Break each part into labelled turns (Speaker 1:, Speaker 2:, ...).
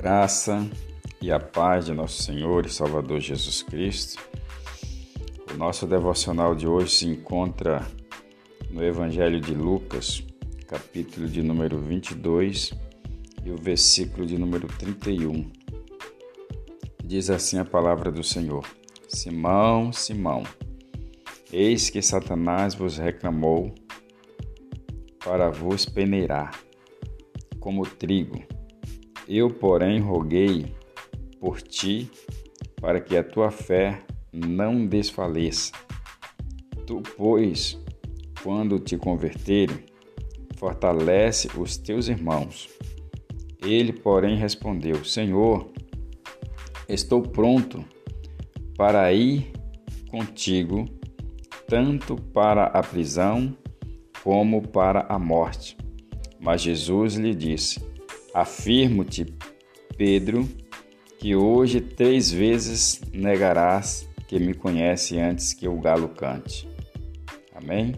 Speaker 1: graça e a paz de nosso Senhor e Salvador Jesus Cristo. O nosso devocional de hoje se encontra no Evangelho de Lucas, capítulo de número 22 e o versículo de número 31. Diz assim a palavra do Senhor: Simão, Simão, eis que Satanás vos reclamou para vos peneirar como trigo. Eu, porém, roguei por ti para que a tua fé não desfaleça. Tu, pois, quando te converterem, fortalece os teus irmãos. Ele, porém, respondeu: Senhor, estou pronto para ir contigo, tanto para a prisão como para a morte. Mas Jesus lhe disse: Afirmo-te, Pedro, que hoje três vezes negarás que me conhece antes que o galo cante. Amém?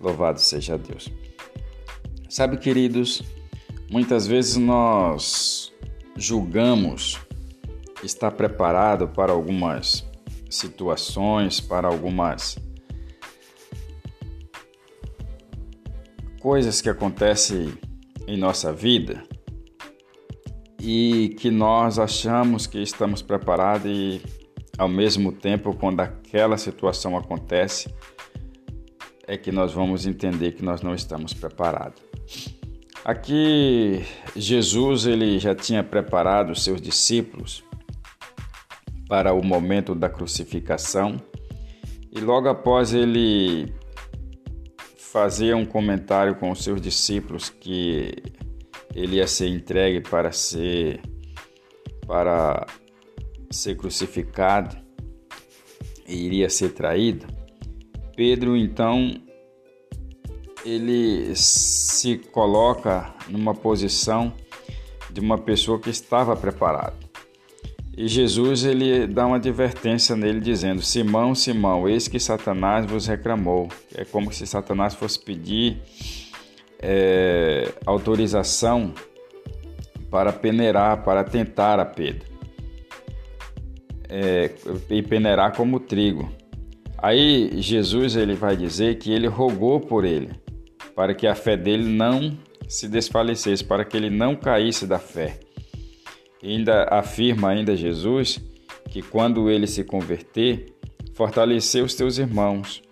Speaker 1: Louvado seja Deus. Sabe, queridos, muitas vezes nós julgamos estar preparado para algumas situações, para algumas coisas que acontecem em nossa vida e que nós achamos que estamos preparados e ao mesmo tempo quando aquela situação acontece é que nós vamos entender que nós não estamos preparados. Aqui Jesus ele já tinha preparado os seus discípulos para o momento da crucificação e logo após ele fazia um comentário com os seus discípulos que ele ia ser entregue para ser para ser crucificado e iria ser traído. Pedro então ele se coloca numa posição de uma pessoa que estava preparada. E Jesus ele dá uma advertência nele dizendo: Simão, Simão, eis que Satanás vos reclamou. É como se Satanás fosse pedir é, autorização para peneirar, para tentar a Pedro. É, e peneirar como trigo. Aí Jesus ele vai dizer que ele rogou por ele, para que a fé dele não se desfalecesse, para que ele não caísse da fé. E ainda afirma ainda Jesus que quando ele se converter, fortaleceu os teus irmãos.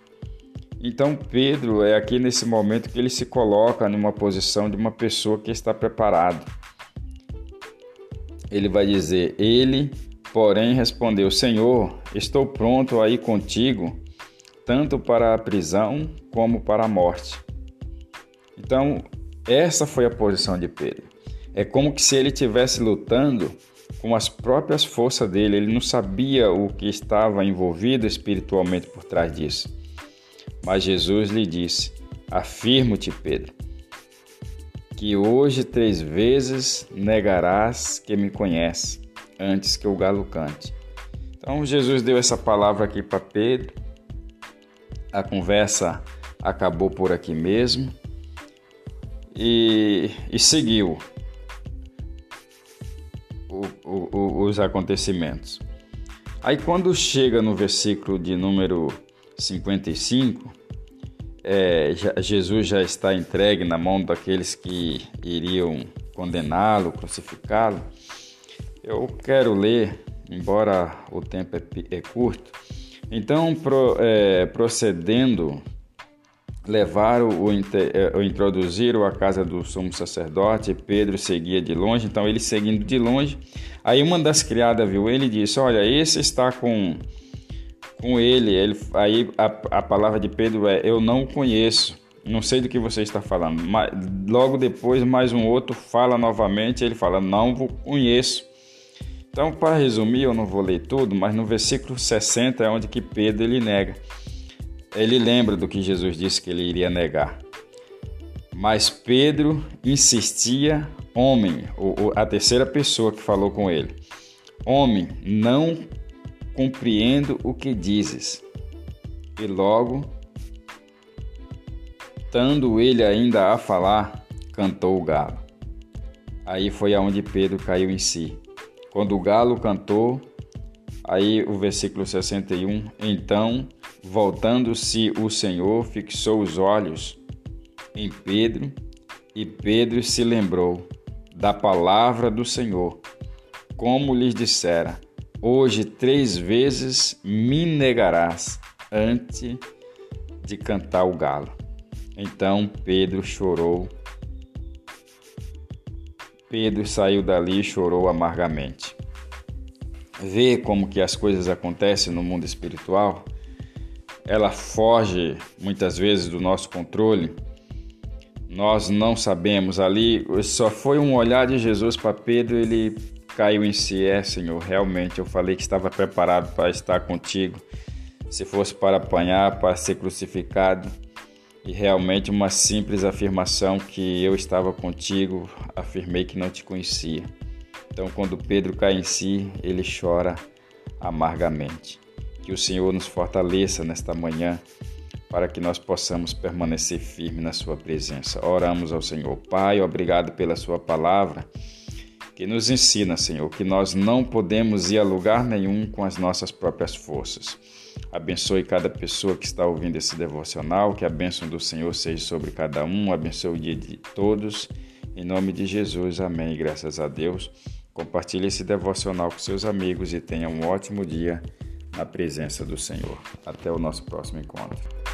Speaker 1: Então Pedro é aqui nesse momento que ele se coloca numa posição de uma pessoa que está preparada. Ele vai dizer: Ele, porém, respondeu: Senhor, estou pronto a ir contigo, tanto para a prisão como para a morte. Então, essa foi a posição de Pedro. É como que se ele estivesse lutando com as próprias forças dele, ele não sabia o que estava envolvido espiritualmente por trás disso. Mas Jesus lhe disse: Afirmo-te, Pedro, que hoje três vezes negarás que me conhece, antes que o galo cante. Então Jesus deu essa palavra aqui para Pedro. A conversa acabou por aqui mesmo e, e seguiu o, o, os acontecimentos. Aí quando chega no versículo de número 55, é, Jesus já está entregue na mão daqueles que iriam condená-lo, crucificá-lo. Eu quero ler, embora o tempo é, é curto. Então, pro, é, procedendo, levaram o, é, introduziram à casa do sumo sacerdote. Pedro seguia de longe, então ele seguindo de longe. Aí uma das criadas viu ele e disse: Olha, esse está com com ele. ele aí a, a palavra de Pedro é: Eu não conheço, não sei do que você está falando. Mas, logo depois, mais um outro fala novamente. Ele fala: Não conheço. Então, para resumir, eu não vou ler tudo, mas no versículo 60 é onde que Pedro ele nega. Ele lembra do que Jesus disse que ele iria negar. Mas Pedro insistia, homem, a terceira pessoa que falou com ele, homem, não compreendo o que dizes. E logo, estando ele ainda a falar, cantou o galo. Aí foi aonde Pedro caiu em si Quando o galo cantou, aí o versículo 61, então, voltando-se o Senhor, fixou os olhos em Pedro, e Pedro se lembrou da palavra do Senhor, como lhes dissera: Hoje três vezes me negarás antes de cantar o galo. Então Pedro chorou. Pedro saiu dali e chorou amargamente. Vê como que as coisas acontecem no mundo espiritual? Ela foge muitas vezes do nosso controle. Nós não sabemos ali, só foi um olhar de Jesus para Pedro, ele caiu em si. É, Senhor, realmente eu falei que estava preparado para estar contigo. Se fosse para apanhar, para ser crucificado. E realmente uma simples afirmação que eu estava contigo, afirmei que não te conhecia. Então, quando Pedro cai em si, ele chora amargamente. Que o Senhor nos fortaleça nesta manhã para que nós possamos permanecer firmes na Sua presença. Oramos ao Senhor. Pai, obrigado pela Sua palavra que nos ensina, Senhor, que nós não podemos ir a lugar nenhum com as nossas próprias forças. Abençoe cada pessoa que está ouvindo esse devocional, que a bênção do Senhor seja sobre cada um, abençoe o dia de todos. Em nome de Jesus, amém. Graças a Deus. Compartilhe esse devocional com seus amigos e tenha um ótimo dia na presença do Senhor. Até o nosso próximo encontro.